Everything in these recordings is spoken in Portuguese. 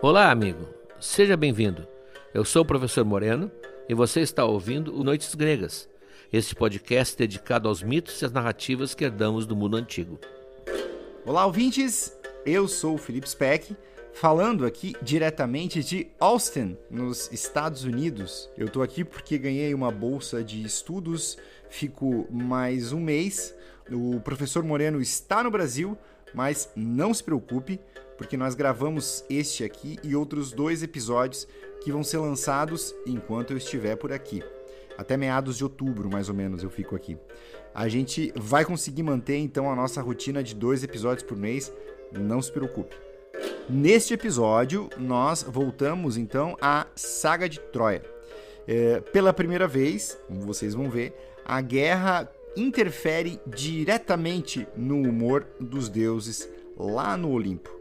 Olá, amigo. Seja bem-vindo. Eu sou o professor Moreno e você está ouvindo o Noites Gregas, este podcast dedicado aos mitos e às narrativas que herdamos do mundo antigo. Olá, ouvintes. Eu sou o Felipe Speck, falando aqui diretamente de Austin, nos Estados Unidos. Eu tô aqui porque ganhei uma bolsa de estudos, fico mais um mês. O professor Moreno está no Brasil, mas não se preocupe, porque nós gravamos este aqui e outros dois episódios que vão ser lançados enquanto eu estiver por aqui. Até meados de outubro, mais ou menos, eu fico aqui. A gente vai conseguir manter então a nossa rotina de dois episódios por mês, não se preocupe. Neste episódio, nós voltamos então à saga de Troia. É, pela primeira vez, como vocês vão ver, a guerra interfere diretamente no humor dos deuses lá no Olimpo.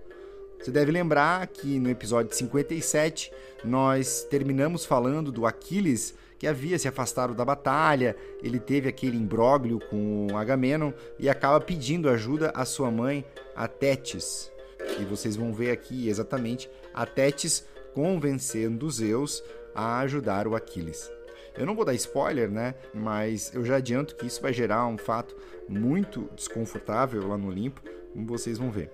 Você deve lembrar que no episódio 57 nós terminamos falando do Aquiles que havia se afastado da batalha, ele teve aquele imbróglio com Agamenon e acaba pedindo ajuda à sua mãe, a Tétis. E vocês vão ver aqui exatamente a Tétis convencendo Zeus a ajudar o Aquiles. Eu não vou dar spoiler, né? Mas eu já adianto que isso vai gerar um fato muito desconfortável lá no Olimpo, como vocês vão ver.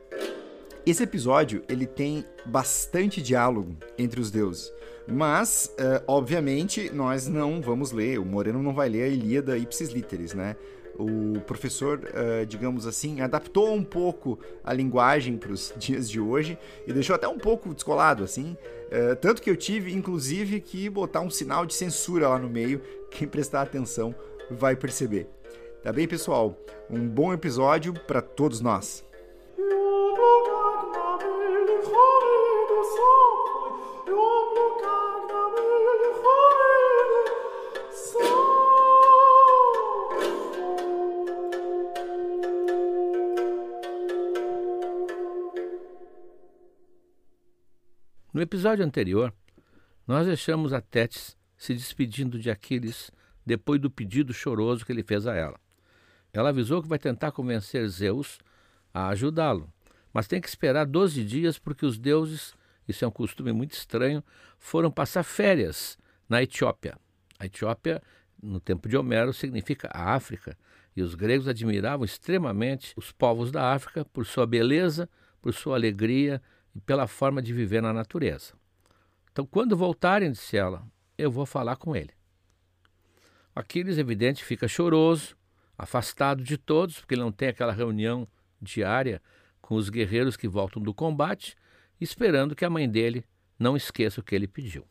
Esse episódio ele tem bastante diálogo entre os deuses, mas uh, obviamente nós não vamos ler. O Moreno não vai ler a Ilíada ipsis literis, né? O professor, uh, digamos assim, adaptou um pouco a linguagem para os dias de hoje e deixou até um pouco descolado, assim. Uh, tanto que eu tive, inclusive, que botar um sinal de censura lá no meio. Quem prestar atenção vai perceber. Tá bem, pessoal? Um bom episódio para todos nós. Episódio anterior, nós deixamos a Tétis se despedindo de Aquiles depois do pedido choroso que ele fez a ela. Ela avisou que vai tentar convencer Zeus a ajudá-lo, mas tem que esperar 12 dias porque os deuses, isso é um costume muito estranho, foram passar férias na Etiópia. A Etiópia, no tempo de Homero, significa a África, e os gregos admiravam extremamente os povos da África por sua beleza, por sua alegria e pela forma de viver na natureza. Então, quando voltarem, disse ela, eu vou falar com ele. Aquiles, evidente, fica choroso, afastado de todos, porque ele não tem aquela reunião diária com os guerreiros que voltam do combate, esperando que a mãe dele não esqueça o que ele pediu.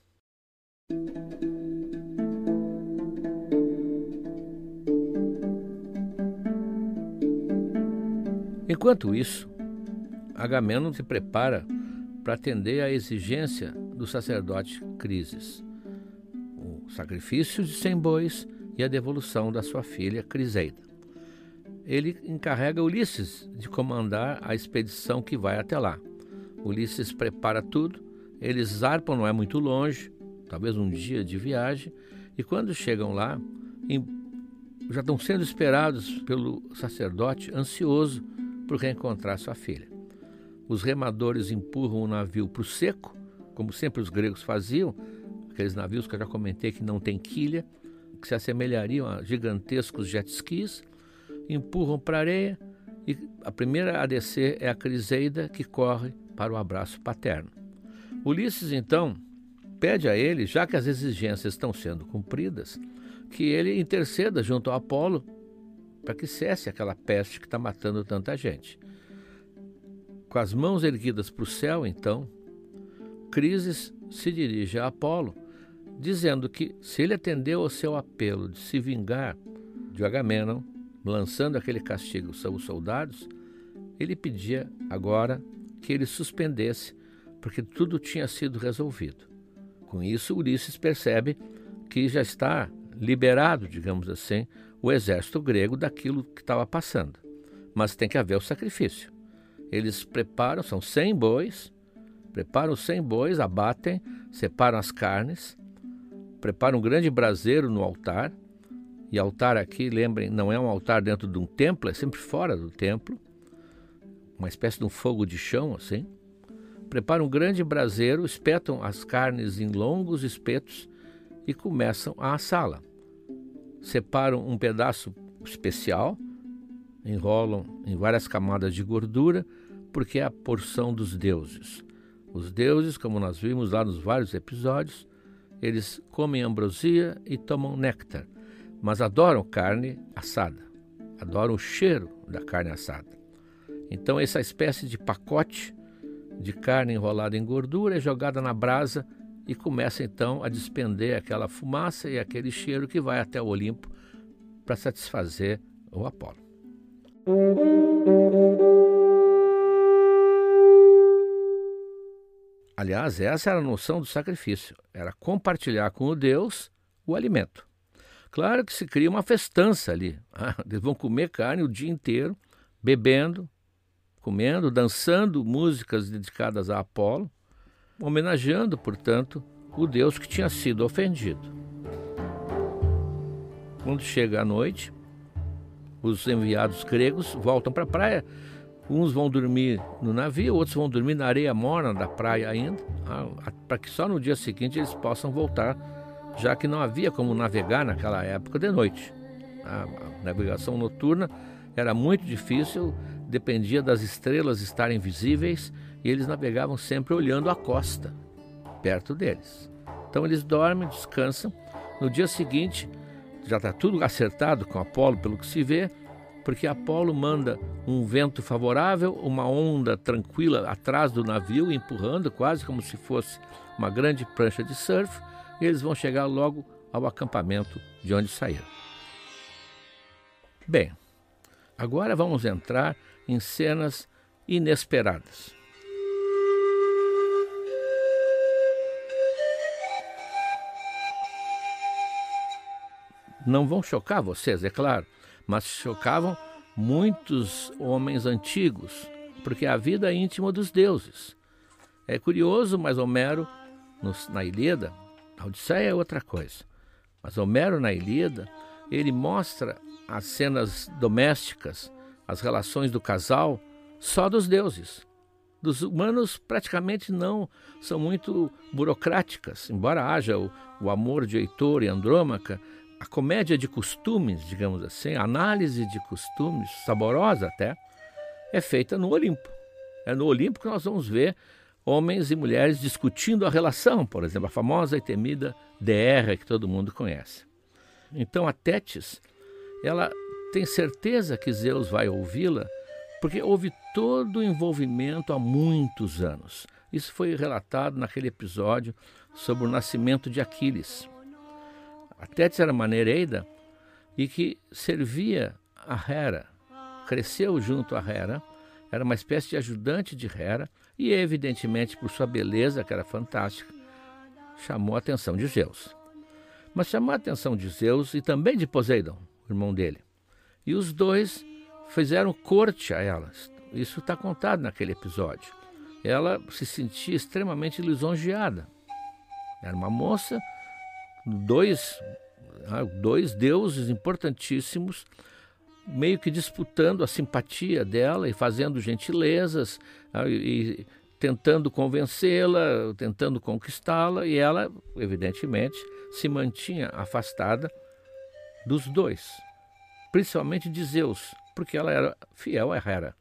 Enquanto isso, Agamenon se prepara para atender à exigência do sacerdote Crises, o sacrifício de cem bois e a devolução da sua filha Criseida. Ele encarrega Ulisses de comandar a expedição que vai até lá. Ulisses prepara tudo, eles zarpam, não é muito longe, talvez um dia de viagem, e quando chegam lá, já estão sendo esperados pelo sacerdote ansioso por reencontrar sua filha. Os remadores empurram o navio para o seco, como sempre os gregos faziam, aqueles navios que eu já comentei que não tem quilha, que se assemelhariam a gigantescos jet skis, empurram para a areia e a primeira a descer é a Criseida, que corre para o abraço paterno. Ulisses, então, pede a ele, já que as exigências estão sendo cumpridas, que ele interceda junto ao Apolo para que cesse aquela peste que está matando tanta gente. Com as mãos erguidas para o céu, então, Crises se dirige a Apolo, dizendo que, se ele atendeu ao seu apelo de se vingar de Agamenon, lançando aquele castigo sobre os soldados, ele pedia agora que ele suspendesse, porque tudo tinha sido resolvido. Com isso, Ulisses percebe que já está liberado, digamos assim, o exército grego daquilo que estava passando. Mas tem que haver o sacrifício. Eles preparam, são 100 bois, preparam 100 bois, abatem, separam as carnes, preparam um grande braseiro no altar. E altar aqui, lembrem, não é um altar dentro de um templo, é sempre fora do templo. Uma espécie de um fogo de chão, assim. preparam um grande braseiro, espetam as carnes em longos espetos e começam a assá-la. Separam um pedaço especial, enrolam em várias camadas de gordura, porque é a porção dos deuses. Os deuses, como nós vimos lá nos vários episódios, eles comem ambrosia e tomam néctar, mas adoram carne assada, adoram o cheiro da carne assada. Então, essa espécie de pacote de carne enrolada em gordura é jogada na brasa e começa então a despender aquela fumaça e aquele cheiro que vai até o Olimpo para satisfazer o Apolo. Aliás, essa era a noção do sacrifício, era compartilhar com o Deus o alimento. Claro que se cria uma festança ali. Eles vão comer carne o dia inteiro, bebendo, comendo, dançando músicas dedicadas a Apolo, homenageando, portanto, o Deus que tinha sido ofendido. Quando chega a noite, os enviados gregos voltam para a praia. Uns vão dormir no navio, outros vão dormir na areia morna da praia ainda, para que só no dia seguinte eles possam voltar, já que não havia como navegar naquela época de noite. A navegação noturna era muito difícil, dependia das estrelas estarem visíveis e eles navegavam sempre olhando a costa, perto deles. Então eles dormem, descansam. No dia seguinte, já está tudo acertado com Apolo, pelo que se vê, porque Apolo manda um vento favorável, uma onda tranquila atrás do navio, empurrando, quase como se fosse uma grande prancha de surf, e eles vão chegar logo ao acampamento de onde saíram. Bem, agora vamos entrar em cenas inesperadas. Não vão chocar vocês, é claro, mas chocavam muitos homens antigos, porque a vida é íntima dos deuses. É curioso, mas Homero, na Ilíada, a Odisseia é outra coisa, mas Homero na Ilíada, ele mostra as cenas domésticas, as relações do casal, só dos deuses. Dos humanos praticamente não são muito burocráticas, embora haja o, o amor de Heitor e Andrômaca, a comédia de costumes, digamos assim, a análise de costumes, saborosa até, é feita no Olimpo. É no Olimpo que nós vamos ver homens e mulheres discutindo a relação, por exemplo, a famosa e temida DR que todo mundo conhece. Então a Tétis, ela tem certeza que Zeus vai ouvi-la, porque houve todo o envolvimento há muitos anos. Isso foi relatado naquele episódio sobre o nascimento de Aquiles. A Tétis era uma nereida e que servia a Hera, cresceu junto a Hera, era uma espécie de ajudante de Hera e, evidentemente, por sua beleza, que era fantástica, chamou a atenção de Zeus. Mas chamou a atenção de Zeus e também de Poseidon, irmão dele. E os dois fizeram corte a elas. Isso está contado naquele episódio. Ela se sentia extremamente lisonjeada. Era uma moça dois, ah, dois deuses importantíssimos meio que disputando a simpatia dela e fazendo gentilezas ah, e tentando convencê-la, tentando conquistá-la, e ela, evidentemente, se mantinha afastada dos dois, principalmente de Zeus, porque ela era fiel a Hera.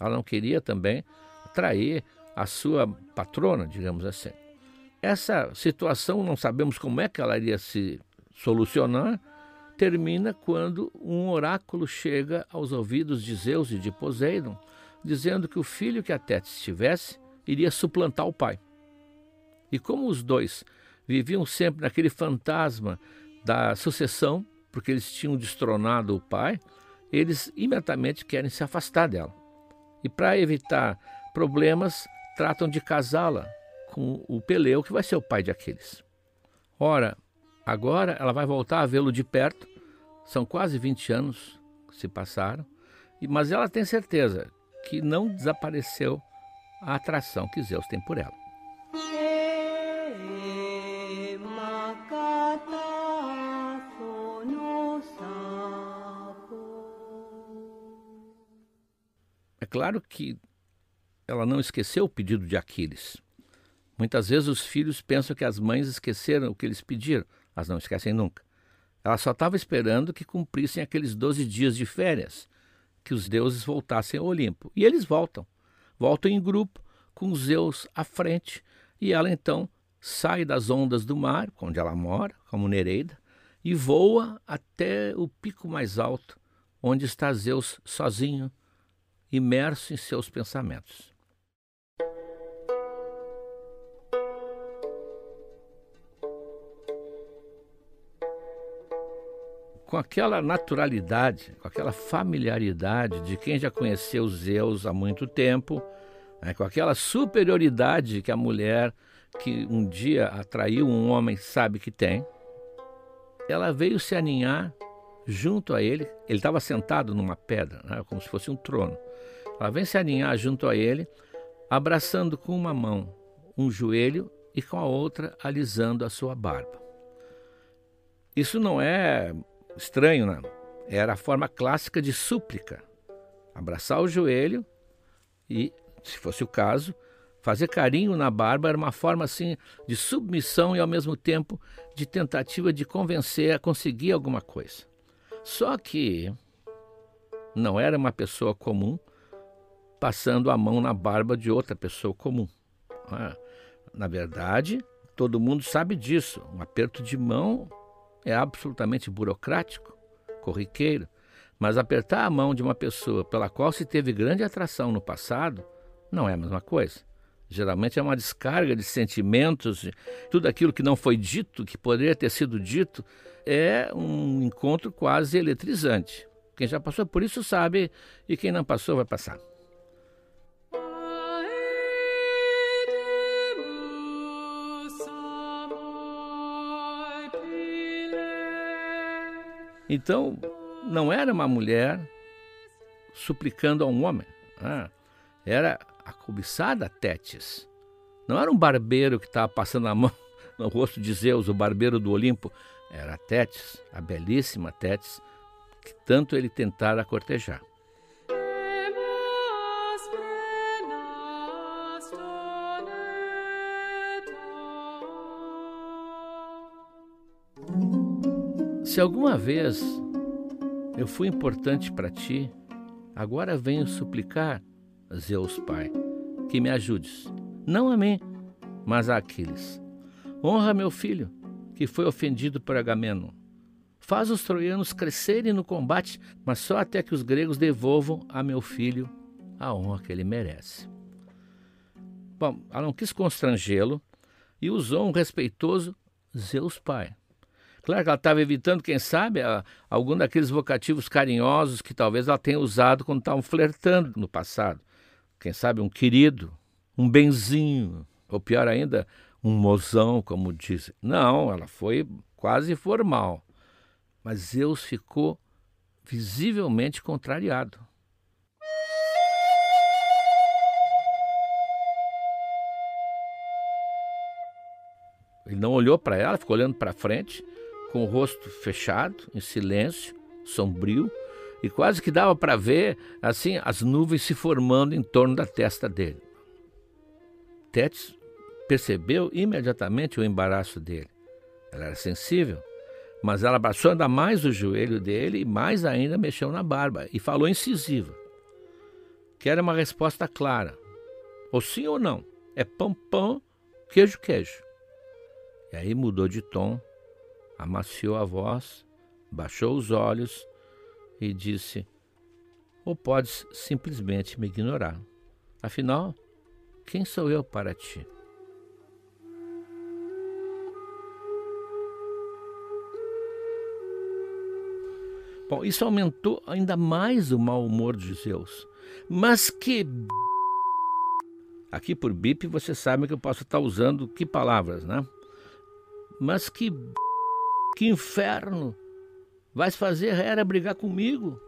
Ela não queria também trair a sua patrona, digamos assim. Essa situação, não sabemos como é que ela iria se solucionar, termina quando um oráculo chega aos ouvidos de Zeus e de Poseidon, dizendo que o filho que a Tétis tivesse iria suplantar o pai. E como os dois viviam sempre naquele fantasma da sucessão, porque eles tinham destronado o pai, eles imediatamente querem se afastar dela. E para evitar problemas, tratam de casá-la com o Peleu, que vai ser o pai de Aquiles. Ora, agora ela vai voltar a vê-lo de perto, são quase 20 anos que se passaram, mas ela tem certeza que não desapareceu a atração que Zeus tem por ela. É claro que ela não esqueceu o pedido de Aquiles. Muitas vezes os filhos pensam que as mães esqueceram o que eles pediram, mas não esquecem nunca. Ela só estava esperando que cumprissem aqueles 12 dias de férias, que os deuses voltassem ao Olimpo. E eles voltam. Voltam em grupo, com Zeus à frente, e ela então sai das ondas do mar, onde ela mora, como Nereida, e voa até o pico mais alto, onde está Zeus sozinho, imerso em seus pensamentos. Com aquela naturalidade, com aquela familiaridade de quem já conheceu Zeus há muito tempo, né, com aquela superioridade que a mulher que um dia atraiu um homem sabe que tem, ela veio se aninhar junto a ele. Ele estava sentado numa pedra, né, como se fosse um trono. Ela vem se aninhar junto a ele, abraçando com uma mão um joelho e com a outra alisando a sua barba. Isso não é estranho, não. Era a forma clássica de súplica. Abraçar o joelho e, se fosse o caso, Fazer carinho na barba era uma forma assim de submissão e ao mesmo tempo de tentativa de convencer a conseguir alguma coisa. Só que não era uma pessoa comum passando a mão na barba de outra pessoa comum. Ah, na verdade, todo mundo sabe disso. Um aperto de mão é absolutamente burocrático, corriqueiro. Mas apertar a mão de uma pessoa pela qual se teve grande atração no passado não é a mesma coisa. Geralmente é uma descarga de sentimentos, tudo aquilo que não foi dito, que poderia ter sido dito, é um encontro quase eletrizante. Quem já passou por isso sabe, e quem não passou vai passar. Então, não era uma mulher suplicando a um homem. Ah, era a cobiçada Tétis. Não era um barbeiro que estava passando a mão no rosto de Zeus, o barbeiro do Olimpo. Era Tétis, a belíssima Tétis, que tanto ele tentara cortejar. Se alguma vez eu fui importante para ti, agora venho suplicar Zeus Pai, que me ajudes, não a mim, mas a Aquiles. Honra meu filho, que foi ofendido por Agamemnon. Faz os troianos crescerem no combate, mas só até que os gregos devolvam a meu filho a honra que ele merece. Bom, ela não quis constrangê-lo e usou um respeitoso Zeus Pai. Claro que ela estava evitando, quem sabe, algum daqueles vocativos carinhosos que talvez ela tenha usado quando estavam flertando no passado quem sabe um querido, um benzinho, ou pior ainda, um mozão, como dizem. Não, ela foi quase formal. Mas Zeus ficou visivelmente contrariado. Ele não olhou para ela, ficou olhando para frente, com o rosto fechado, em silêncio, sombrio, e quase que dava para ver assim as nuvens se formando em torno da testa dele. Tétis percebeu imediatamente o embaraço dele. Ela era sensível, mas ela abraçou ainda mais o joelho dele e mais ainda mexeu na barba e falou incisiva. Quer uma resposta clara. Ou sim ou não. É pão, pão, queijo, queijo. E aí mudou de tom, amaciou a voz, baixou os olhos e disse: Ou podes simplesmente me ignorar. Afinal, quem sou eu para ti? Bom, isso aumentou ainda mais o mau humor de Zeus. Mas que. Aqui por bip você sabe que eu posso estar usando que palavras, né? Mas que. Que inferno! Vais fazer Hera brigar comigo.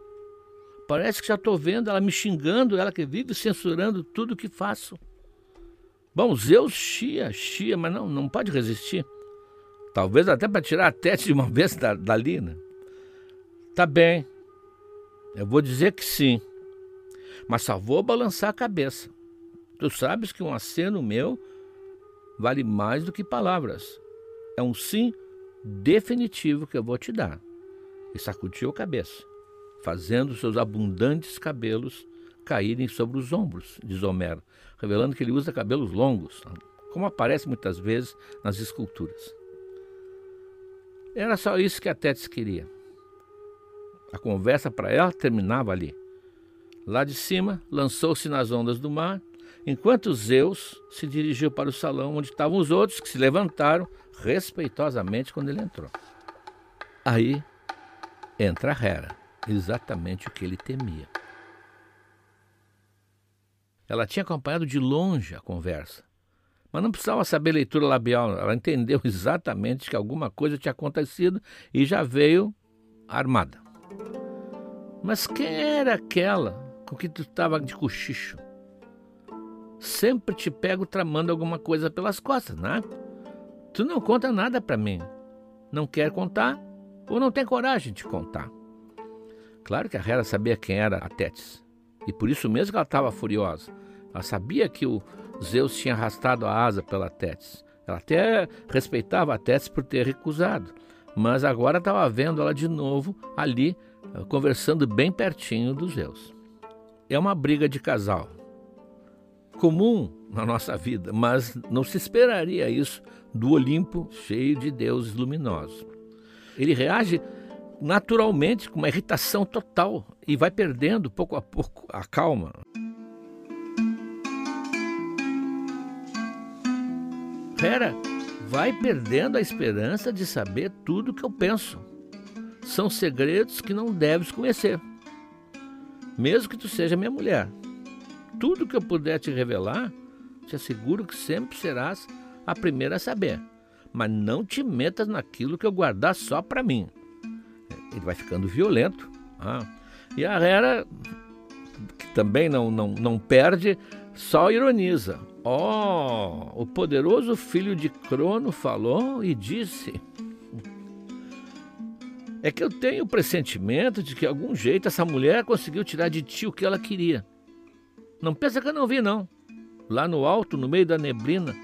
Parece que já estou vendo ela me xingando, ela que vive censurando tudo que faço. Bom, Zeus chia, chia, mas não, não pode resistir. Talvez até para tirar a teste de uma vez da, dali, né? Tá bem, eu vou dizer que sim, mas só vou balançar a cabeça. Tu sabes que um aceno meu vale mais do que palavras. É um sim definitivo que eu vou te dar. E sacudiu a cabeça, fazendo seus abundantes cabelos caírem sobre os ombros, diz Homero, revelando que ele usa cabelos longos, como aparece muitas vezes nas esculturas. Era só isso que a Tétis queria. A conversa para ela terminava ali. Lá de cima, lançou-se nas ondas do mar, enquanto Zeus se dirigiu para o salão onde estavam os outros, que se levantaram respeitosamente quando ele entrou. Aí entra Hera, exatamente o que ele temia. Ela tinha acompanhado de longe a conversa, mas não precisava saber leitura labial. Ela entendeu exatamente que alguma coisa tinha acontecido e já veio armada. Mas quem era aquela com que tu estava de cochicho? Sempre te pego tramando alguma coisa pelas costas, né? Tu não conta nada para mim. Não quer contar ou não tem coragem de contar. Claro que a Hera sabia quem era a Tétis. E por isso mesmo que ela estava furiosa. Ela sabia que o Zeus tinha arrastado a asa pela Tétis. Ela até respeitava a Tétis por ter recusado. Mas agora estava vendo ela de novo ali, conversando bem pertinho dos Zeus. É uma briga de casal. Comum na nossa vida, mas não se esperaria isso do Olimpo cheio de deuses luminosos. Ele reage naturalmente, com uma irritação total, e vai perdendo pouco a pouco a calma. Hera vai perdendo a esperança de saber tudo o que eu penso. São segredos que não deves conhecer. Mesmo que tu seja minha mulher. Tudo que eu puder te revelar, te asseguro que sempre serás a primeira a saber. Mas não te metas naquilo que eu guardar só para mim ele vai ficando violento. Ah. E a Hera, que também não, não, não perde, só ironiza. Oh, o poderoso filho de Crono falou e disse. É que eu tenho o pressentimento de que, algum jeito, essa mulher conseguiu tirar de ti o que ela queria. Não pensa que eu não vi, não. Lá no alto, no meio da neblina,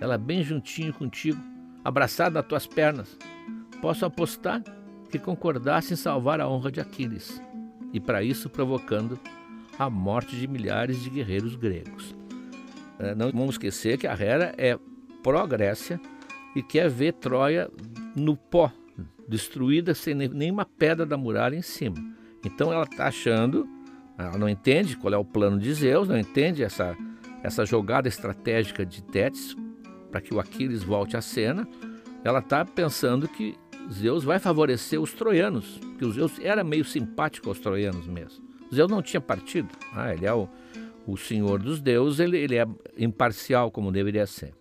ela bem juntinho contigo, abraçada nas tuas pernas. Posso apostar que concordasse em salvar a honra de Aquiles, e para isso provocando a morte de milhares de guerreiros gregos. É, não vamos esquecer que a Hera é pró-Grécia e quer ver Troia no pó, destruída sem nenhuma pedra da muralha em cima. Então ela está achando, ela não entende qual é o plano de Zeus, não entende essa, essa jogada estratégica de Tétis para que o Aquiles volte à cena. Ela está pensando que Zeus vai favorecer os troianos, porque o Zeus era meio simpático aos troianos mesmo. Zeus não tinha partido, ah, ele é o, o senhor dos deuses, ele, ele é imparcial como deveria ser.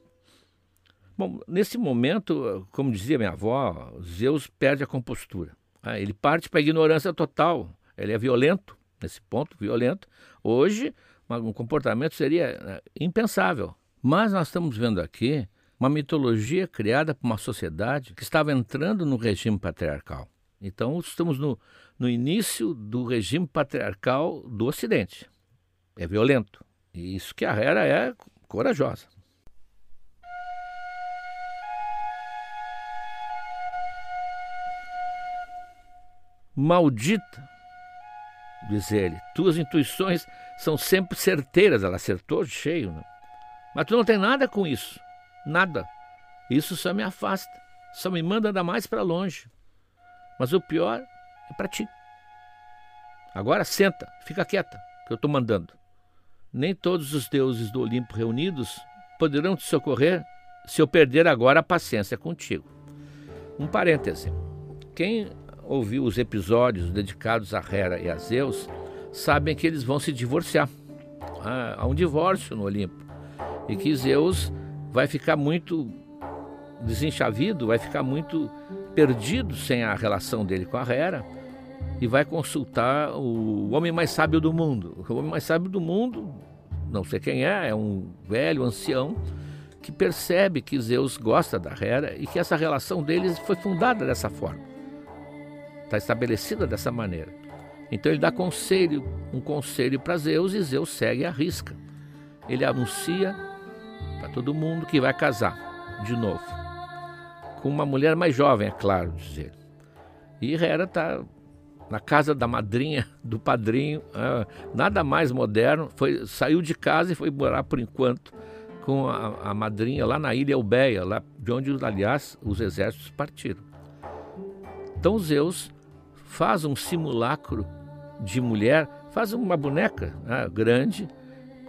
Bom, nesse momento, como dizia minha avó, Zeus perde a compostura. Ah, ele parte para a ignorância total. Ele é violento, nesse ponto, violento. Hoje, um comportamento seria né, impensável. Mas nós estamos vendo aqui uma mitologia criada por uma sociedade que estava entrando no regime patriarcal. Então, estamos no, no início do regime patriarcal do Ocidente. É violento. E isso que a Hera é corajosa. Maldita, diz ele, tuas intuições são sempre certeiras. Ela acertou cheio, né? Mas tu não tem nada com isso. Nada. Isso só me afasta, só me manda andar mais para longe. Mas o pior é para ti. Agora senta, fica quieta, que eu estou mandando. Nem todos os deuses do Olimpo reunidos poderão te socorrer se eu perder agora a paciência contigo. Um parêntese. Quem ouviu os episódios dedicados a Hera e a Zeus sabem que eles vão se divorciar. Ah, há um divórcio no Olimpo. E que Zeus vai ficar muito desenchavido, vai ficar muito perdido sem a relação dele com a Hera e vai consultar o homem mais sábio do mundo. O homem mais sábio do mundo, não sei quem é, é um velho ancião que percebe que Zeus gosta da Hera e que essa relação deles foi fundada dessa forma. Está estabelecida dessa maneira. Então ele dá conselho, um conselho para Zeus e Zeus segue a risca. ele anuncia todo mundo que vai casar de novo. Com uma mulher mais jovem, é claro, diz ele. E Hera está na casa da madrinha, do padrinho, ah, nada mais moderno. Foi, saiu de casa e foi morar por enquanto com a, a madrinha lá na ilha Eubeia, lá de onde, aliás, os exércitos partiram. Então Zeus faz um simulacro de mulher, faz uma boneca né, grande,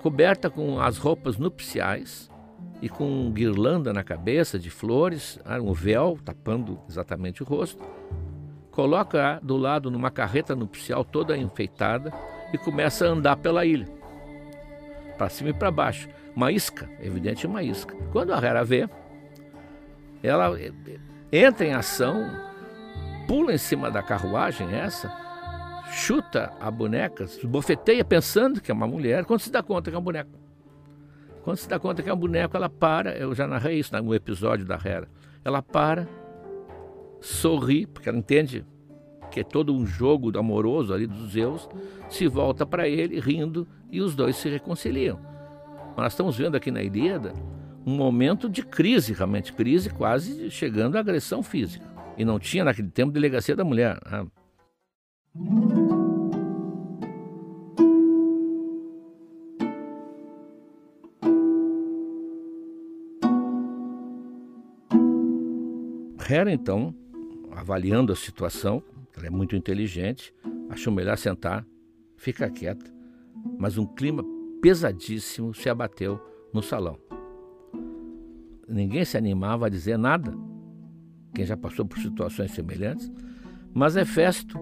coberta com as roupas nupciais e com guirlanda na cabeça de flores, né, um véu tapando exatamente o rosto, coloca do lado numa carreta nupcial toda enfeitada e começa a andar pela ilha, para cima e para baixo. Uma isca, evidente uma isca. Quando a Hera vê, ela entra em ação, pula em cima da carruagem essa, chuta a boneca, bofeteia pensando que é uma mulher, quando se dá conta que é um boneco. Quando se dá conta que é um boneco, ela para, eu já narrei isso no episódio da Hera. Ela para, sorri, porque ela entende que é todo um jogo amoroso ali dos Zeus, se volta para ele rindo e os dois se reconciliam. Nós estamos vendo aqui na Ilíada um momento de crise, realmente crise, quase chegando à agressão física. E não tinha naquele tempo delegacia da mulher. Né? Hera, então, avaliando a situação, ela é muito inteligente, achou melhor sentar, ficar quieta, mas um clima pesadíssimo se abateu no salão. Ninguém se animava a dizer nada, quem já passou por situações semelhantes, mas Hefesto,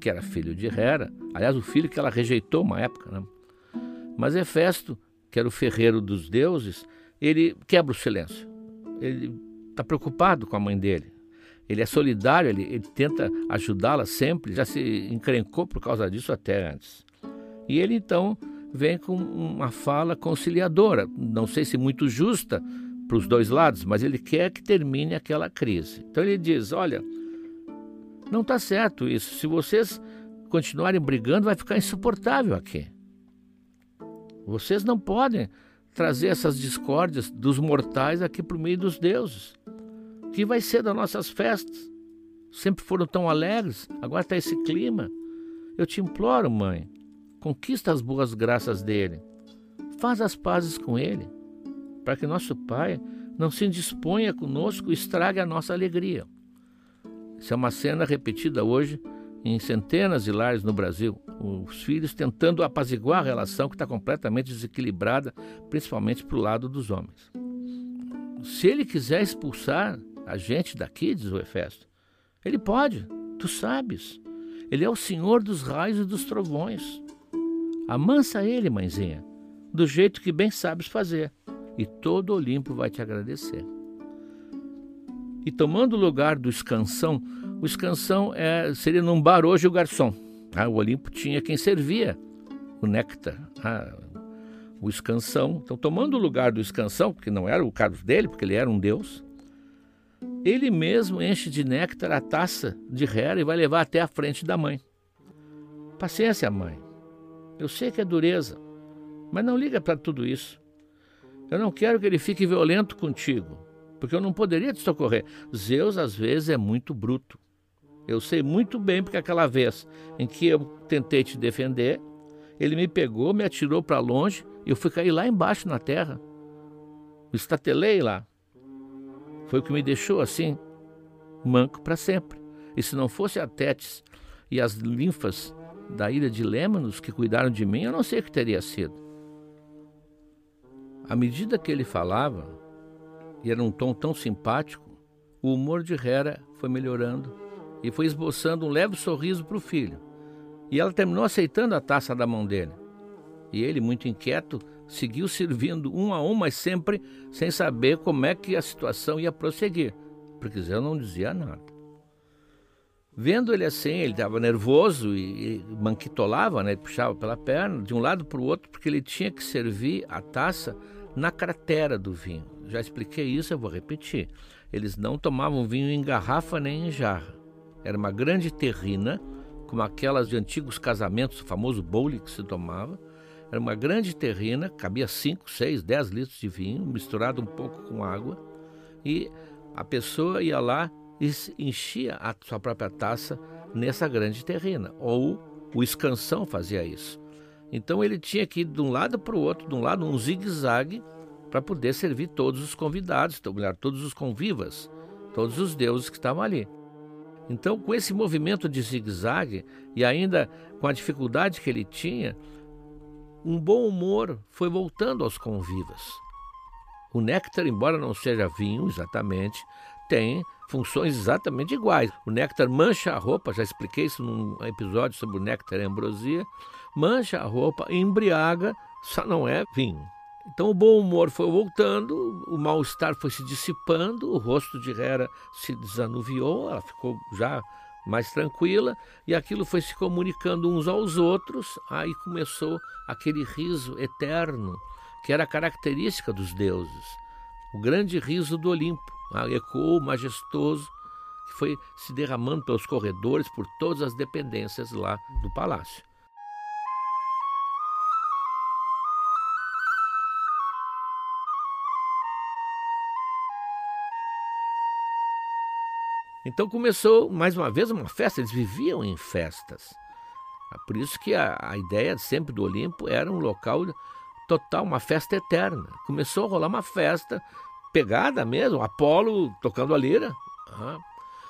que era filho de Hera, aliás, o filho que ela rejeitou uma época, né? mas Hefesto, que era o ferreiro dos deuses, ele quebra o silêncio. Ele está preocupado com a mãe dele. Ele é solidário, ele, ele tenta ajudá-la sempre, já se encrencou por causa disso até antes. E ele então vem com uma fala conciliadora, não sei se muito justa para os dois lados, mas ele quer que termine aquela crise. Então ele diz: Olha, não está certo isso. Se vocês continuarem brigando, vai ficar insuportável aqui. Vocês não podem trazer essas discórdias dos mortais aqui para o meio dos deuses. O que vai ser das nossas festas? Sempre foram tão alegres, agora está esse clima. Eu te imploro, mãe, conquista as boas graças dele. Faz as pazes com ele, para que nosso pai não se indisponha conosco e estrague a nossa alegria. Isso é uma cena repetida hoje em centenas de lares no Brasil. Os filhos tentando apaziguar a relação que está completamente desequilibrada, principalmente para o lado dos homens. Se ele quiser expulsar a gente daqui, diz o Hefesto, ele pode, tu sabes. Ele é o senhor dos raios e dos trovões. Amansa ele, mãezinha, do jeito que bem sabes fazer, e todo Olimpo vai te agradecer. E tomando o lugar do escansão, o escansão é, seria num bar hoje o garçom. Ah, o Olimpo tinha quem servia o néctar, ah, o escansão. Então, tomando o lugar do escansão, que não era o cargo dele, porque ele era um deus, ele mesmo enche de néctar a taça de Hera e vai levar até a frente da mãe. Paciência, mãe. Eu sei que é dureza, mas não liga para tudo isso. Eu não quero que ele fique violento contigo, porque eu não poderia te socorrer. Zeus, às vezes, é muito bruto. Eu sei muito bem porque aquela vez em que eu tentei te defender, ele me pegou, me atirou para longe e eu fui cair lá embaixo na terra. Estatelei lá. Foi o que me deixou assim, manco para sempre. E se não fosse a Tétis e as linfas da ilha de Lêmanos que cuidaram de mim, eu não sei o que teria sido. À medida que ele falava, e era um tom tão simpático, o humor de Hera foi melhorando e foi esboçando um leve sorriso para o filho. E ela terminou aceitando a taça da mão dele. E ele, muito inquieto, seguiu servindo um a um, mas sempre sem saber como é que a situação ia prosseguir, porque Zé não dizia nada. Vendo ele assim, ele estava nervoso e, e manquitolava, né? ele puxava pela perna de um lado para o outro, porque ele tinha que servir a taça na cratera do vinho. Já expliquei isso, eu vou repetir. Eles não tomavam vinho em garrafa nem em jarra. Era uma grande terrina, como aquelas de antigos casamentos, o famoso bowle que se tomava, Era uma grande terrina, cabia 5, 6, 10 litros de vinho, misturado um pouco com água, e a pessoa ia lá e enchia a sua própria taça nessa grande terrina, ou o escansão fazia isso. Então ele tinha que ir de um lado para o outro, de um lado um zigue-zague, para poder servir todos os convidados, todos os convivas, todos os deuses que estavam ali. Então, com esse movimento de zigue-zague e ainda com a dificuldade que ele tinha, um bom humor foi voltando aos convivas. O néctar, embora não seja vinho exatamente, tem funções exatamente iguais. O néctar mancha a roupa, já expliquei isso num episódio sobre o néctar e ambrosia, mancha a roupa, embriaga, só não é vinho. Então o bom humor foi voltando, o mal-estar foi se dissipando, o rosto de Hera se desanuviou, ela ficou já mais tranquila e aquilo foi se comunicando uns aos outros. Aí começou aquele riso eterno que era característica dos deuses, o grande riso do Olimpo, ecoou majestoso que foi se derramando pelos corredores, por todas as dependências lá do palácio. Então começou mais uma vez uma festa, eles viviam em festas. É por isso que a, a ideia sempre do Olimpo era um local total, uma festa eterna. Começou a rolar uma festa pegada mesmo, Apolo tocando a lira,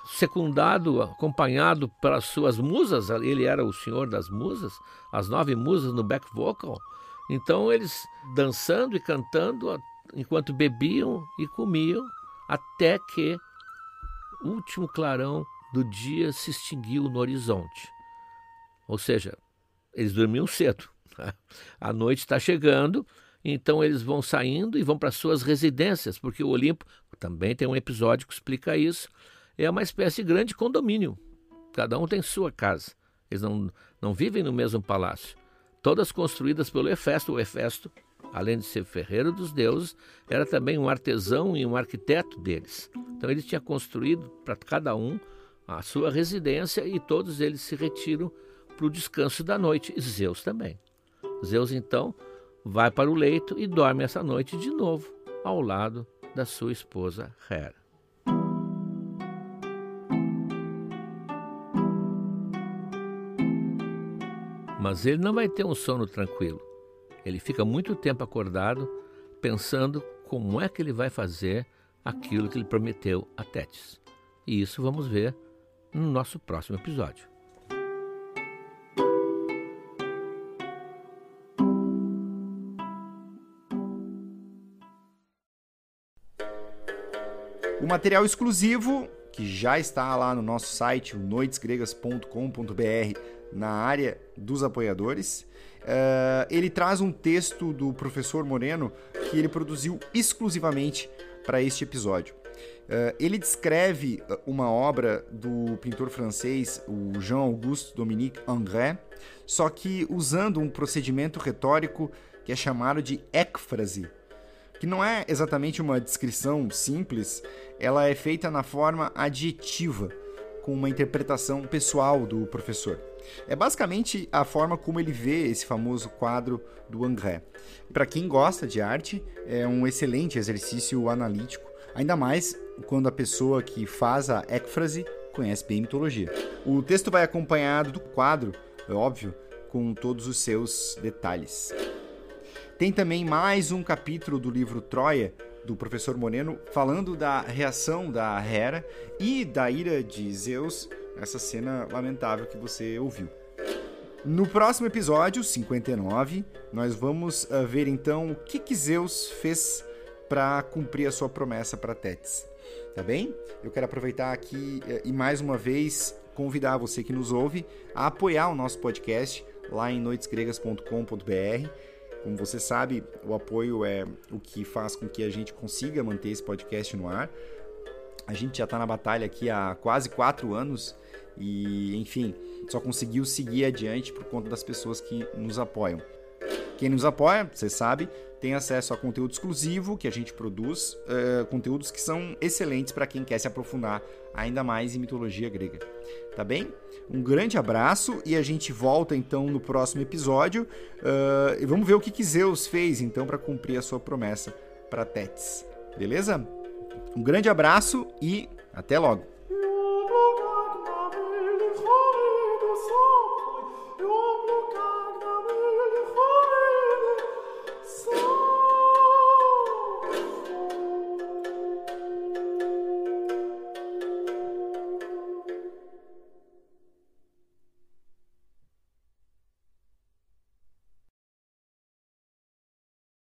secundado, acompanhado pelas suas musas, ele era o senhor das musas, as nove musas no back vocal. Então eles dançando e cantando enquanto bebiam e comiam, até que último clarão do dia se extinguiu no horizonte. Ou seja, eles dormiam cedo. A noite está chegando, então eles vão saindo e vão para suas residências, porque o Olimpo também tem um episódio que explica isso. É uma espécie de grande condomínio. Cada um tem sua casa. Eles não, não vivem no mesmo palácio. Todas construídas pelo Hefesto. O Hefesto além de ser ferreiro dos deuses, era também um artesão e um arquiteto deles. Então ele tinha construído para cada um a sua residência e todos eles se retiram para o descanso da noite. E Zeus também. Zeus então vai para o leito e dorme essa noite de novo ao lado da sua esposa Hera. Mas ele não vai ter um sono tranquilo. Ele fica muito tempo acordado pensando como é que ele vai fazer aquilo que ele prometeu a Tétis. E isso vamos ver no nosso próximo episódio. O material exclusivo, que já está lá no nosso site, noitesgregas.com.br, na área dos apoiadores, Uh, ele traz um texto do professor Moreno que ele produziu exclusivamente para este episódio. Uh, ele descreve ah, uma obra do pintor francês, o Jean-Auguste Dominique Ingres, só que usando um procedimento retórico que é chamado de écfrase, que não é exatamente uma descrição simples, ela é feita na forma adjetiva, com uma interpretação pessoal do professor. É basicamente a forma como ele vê esse famoso quadro do André. Para quem gosta de arte, é um excelente exercício analítico, ainda mais quando a pessoa que faz a écfrase conhece bem mitologia. O texto vai acompanhado do quadro, é óbvio, com todos os seus detalhes. Tem também mais um capítulo do livro Troia, do professor Moreno, falando da reação da Hera e da ira de Zeus essa cena lamentável que você ouviu. No próximo episódio, 59, nós vamos uh, ver então o que, que Zeus fez para cumprir a sua promessa para Tétis. Tá bem? Eu quero aproveitar aqui uh, e mais uma vez convidar você que nos ouve a apoiar o nosso podcast lá em noitesgregas.com.br. Como você sabe, o apoio é o que faz com que a gente consiga manter esse podcast no ar. A gente já está na batalha aqui há quase quatro anos e, enfim, só conseguiu seguir adiante por conta das pessoas que nos apoiam. Quem nos apoia, você sabe, tem acesso a conteúdo exclusivo que a gente produz, uh, conteúdos que são excelentes para quem quer se aprofundar ainda mais em mitologia grega. Tá bem? Um grande abraço e a gente volta então no próximo episódio uh, e vamos ver o que, que Zeus fez então para cumprir a sua promessa para Tétis. Beleza? Um grande abraço e até logo!